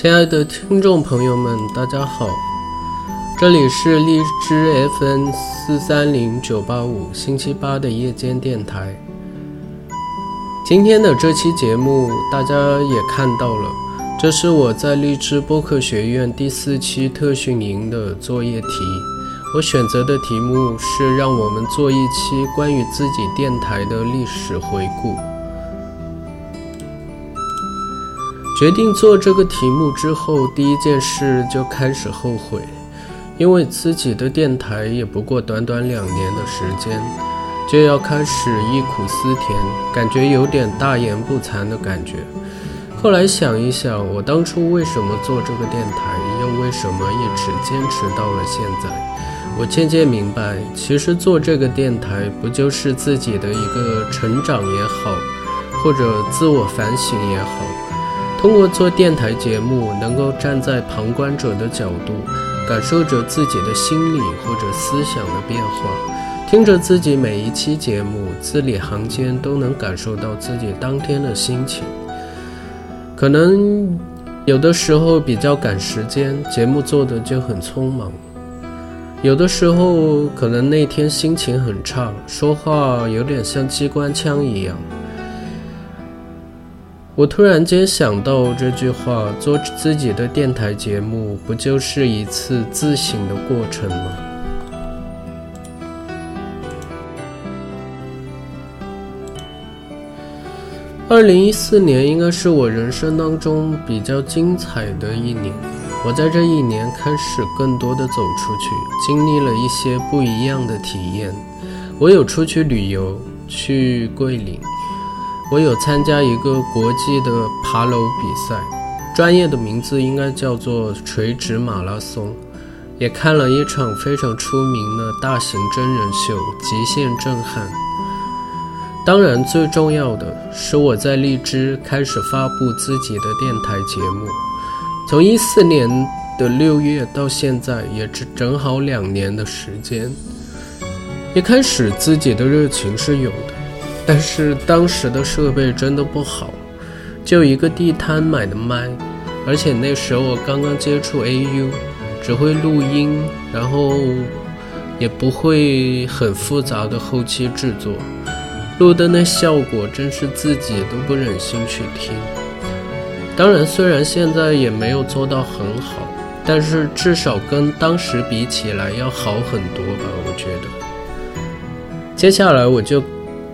亲爱的听众朋友们，大家好，这里是荔枝 FM 四三零九八五星期八的夜间电台。今天的这期节目，大家也看到了，这是我在荔枝播客学院第四期特训营的作业题。我选择的题目是让我们做一期关于自己电台的历史回顾。决定做这个题目之后，第一件事就开始后悔，因为自己的电台也不过短短两年的时间，就要开始忆苦思甜，感觉有点大言不惭的感觉。后来想一想，我当初为什么做这个电台，又为什么一直坚持到了现在，我渐渐明白，其实做这个电台不就是自己的一个成长也好，或者自我反省也好。通过做电台节目，能够站在旁观者的角度，感受着自己的心理或者思想的变化，听着自己每一期节目，字里行间都能感受到自己当天的心情。可能有的时候比较赶时间，节目做的就很匆忙；有的时候可能那天心情很差，说话有点像机关枪一样。我突然间想到这句话：做自己的电台节目，不就是一次自省的过程吗？二零一四年应该是我人生当中比较精彩的一年。我在这一年开始更多的走出去，经历了一些不一样的体验。我有出去旅游，去桂林。我有参加一个国际的爬楼比赛，专业的名字应该叫做垂直马拉松，也看了一场非常出名的大型真人秀《极限震撼》。当然，最重要的是我在荔枝开始发布自己的电台节目，从一四年的六月到现在，也只正好两年的时间。一开始自己的热情是有的。但是当时的设备真的不好，就一个地摊买的麦，而且那时候我刚刚接触 AU，只会录音，然后也不会很复杂的后期制作，录的那效果真是自己都不忍心去听。当然，虽然现在也没有做到很好，但是至少跟当时比起来要好很多吧，我觉得。接下来我就。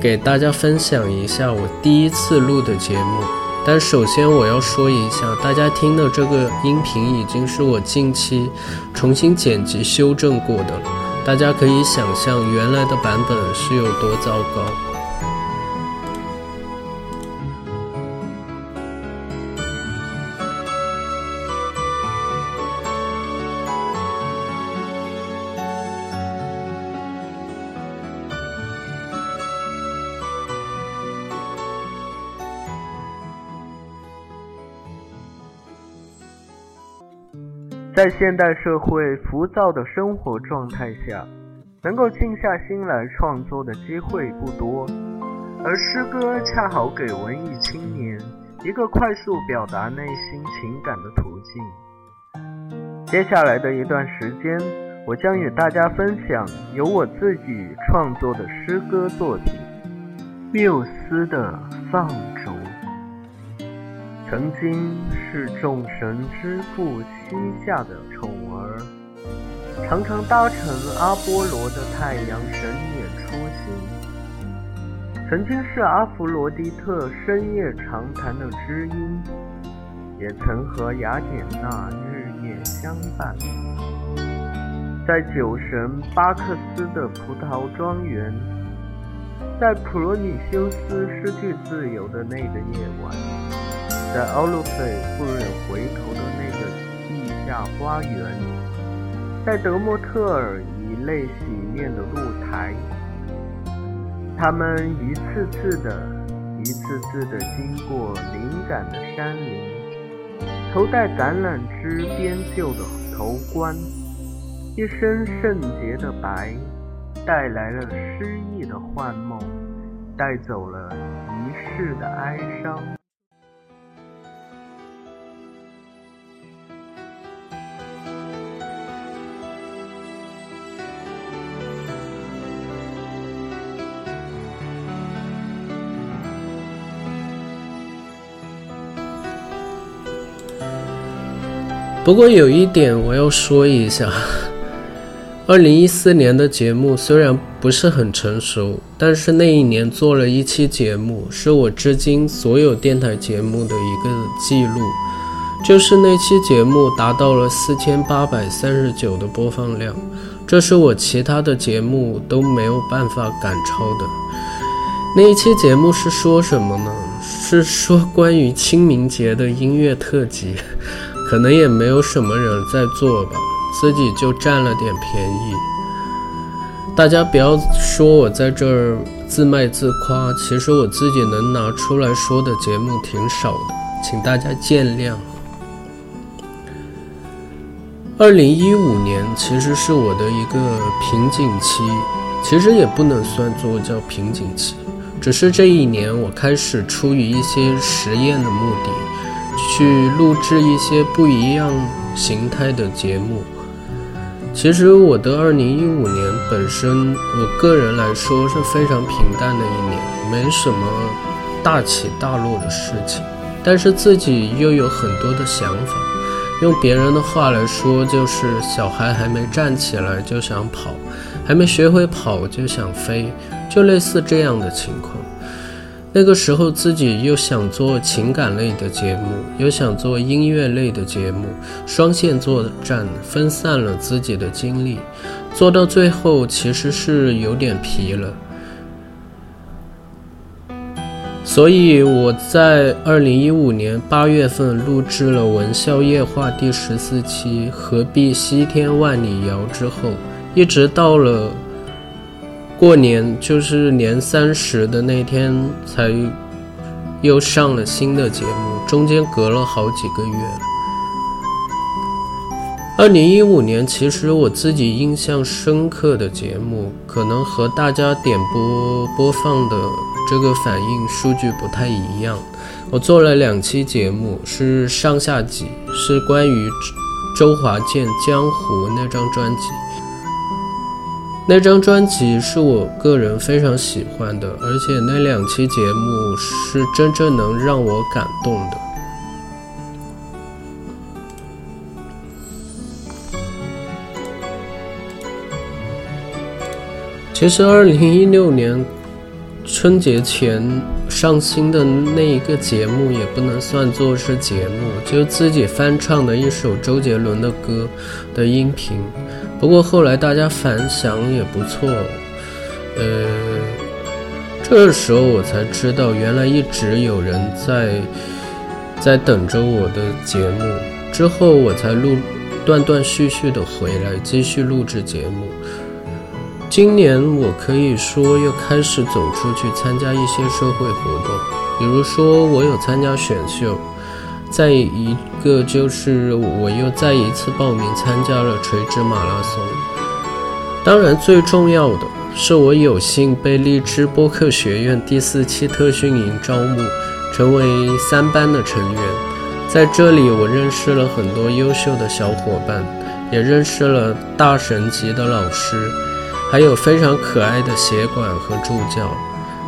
给大家分享一下我第一次录的节目，但首先我要说一下，大家听的这个音频已经是我近期重新剪辑修正过的了，大家可以想象原来的版本是有多糟糕。在现代社会浮躁的生活状态下，能够静下心来创作的机会不多，而诗歌恰好给文艺青年一个快速表达内心情感的途径。接下来的一段时间，我将与大家分享由我自己创作的诗歌作品《缪斯的放逐》。曾经是众神之父膝下的宠儿，常常搭乘阿波罗的太阳神辇出行。曾经是阿弗罗狄特深夜长谈的知音，也曾和雅典娜日夜相伴。在酒神巴克斯的葡萄庄园，在普罗米修斯失去自由的那个夜晚。在奥洛斐不忍回头的那个地下花园，在德莫特尔以泪洗面的露台，他们一次次的、一次次的经过灵感的山林，头戴橄榄枝编就的头冠，一身圣洁的白，带来了诗意的幻梦，带走了一世的哀伤。不过有一点我要说一下，二零一四年的节目虽然不是很成熟，但是那一年做了一期节目，是我至今所有电台节目的一个记录，就是那期节目达到了四千八百三十九的播放量，这是我其他的节目都没有办法赶超的。那一期节目是说什么呢？是说关于清明节的音乐特辑。可能也没有什么人在做吧，自己就占了点便宜。大家不要说我在这儿自卖自夸，其实我自己能拿出来说的节目挺少的，请大家见谅。二零一五年其实是我的一个瓶颈期，其实也不能算作叫瓶颈期，只是这一年我开始出于一些实验的目的。去录制一些不一样形态的节目。其实我的二零一五年本身，我个人来说是非常平淡的一年，没什么大起大落的事情。但是自己又有很多的想法。用别人的话来说，就是小孩还没站起来就想跑，还没学会跑就想飞，就类似这样的情况。那个时候自己又想做情感类的节目，又想做音乐类的节目，双线作战，分散了自己的精力，做到最后其实是有点疲了。所以我在二零一五年八月份录制了《文笑夜话》第十四期《何必西天万里遥》之后，一直到了。过年就是年三十的那天才又上了新的节目，中间隔了好几个月。二零一五年，其实我自己印象深刻的节目，可能和大家点播播放的这个反应数据不太一样。我做了两期节目，是上下集，是关于周华健《江湖》那张专辑。那张专辑是我个人非常喜欢的，而且那两期节目是真正能让我感动的。其实，二零一六年春节前上新的那一个节目也不能算作是节目，就自己翻唱的一首周杰伦的歌的音频。不过后来大家反响也不错，呃，这时候我才知道，原来一直有人在在等着我的节目。之后我才录断断续续的回来继续录制节目。今年我可以说又开始走出去参加一些社会活动，比如说我有参加选秀。再一个就是，我又再一次报名参加了垂直马拉松。当然，最重要的是，我有幸被荔枝播客学院第四期特训营招募，成为三班的成员。在这里，我认识了很多优秀的小伙伴，也认识了大神级的老师，还有非常可爱的协管和助教。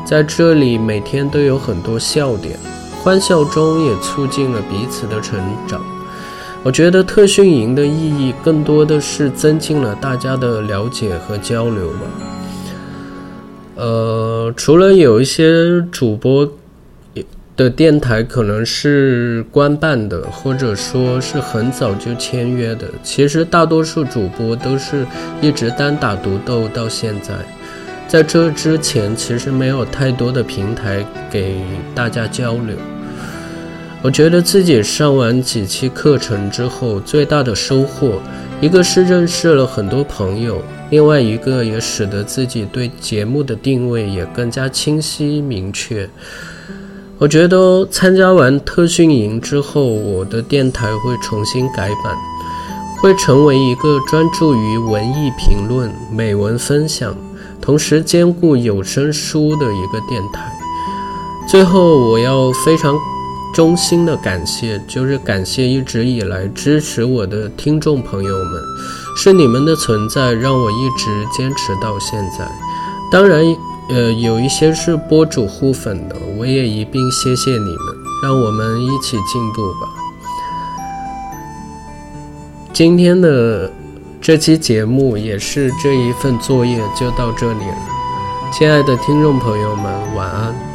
在这里，每天都有很多笑点。欢笑中也促进了彼此的成长。我觉得特训营的意义更多的是增进了大家的了解和交流吧。呃，除了有一些主播的电台可能是官办的，或者说是很早就签约的，其实大多数主播都是一直单打独斗到现在。在这之前，其实没有太多的平台给大家交流。我觉得自己上完几期课程之后，最大的收获，一个是认识了很多朋友，另外一个也使得自己对节目的定位也更加清晰明确。我觉得参加完特训营之后，我的电台会重新改版，会成为一个专注于文艺评论、美文分享，同时兼顾有声书的一个电台。最后，我要非常。衷心的感谢，就是感谢一直以来支持我的听众朋友们，是你们的存在让我一直坚持到现在。当然，呃，有一些是播主互粉的，我也一并谢谢你们，让我们一起进步吧。今天的这期节目也是这一份作业就到这里了，亲爱的听众朋友们，晚安。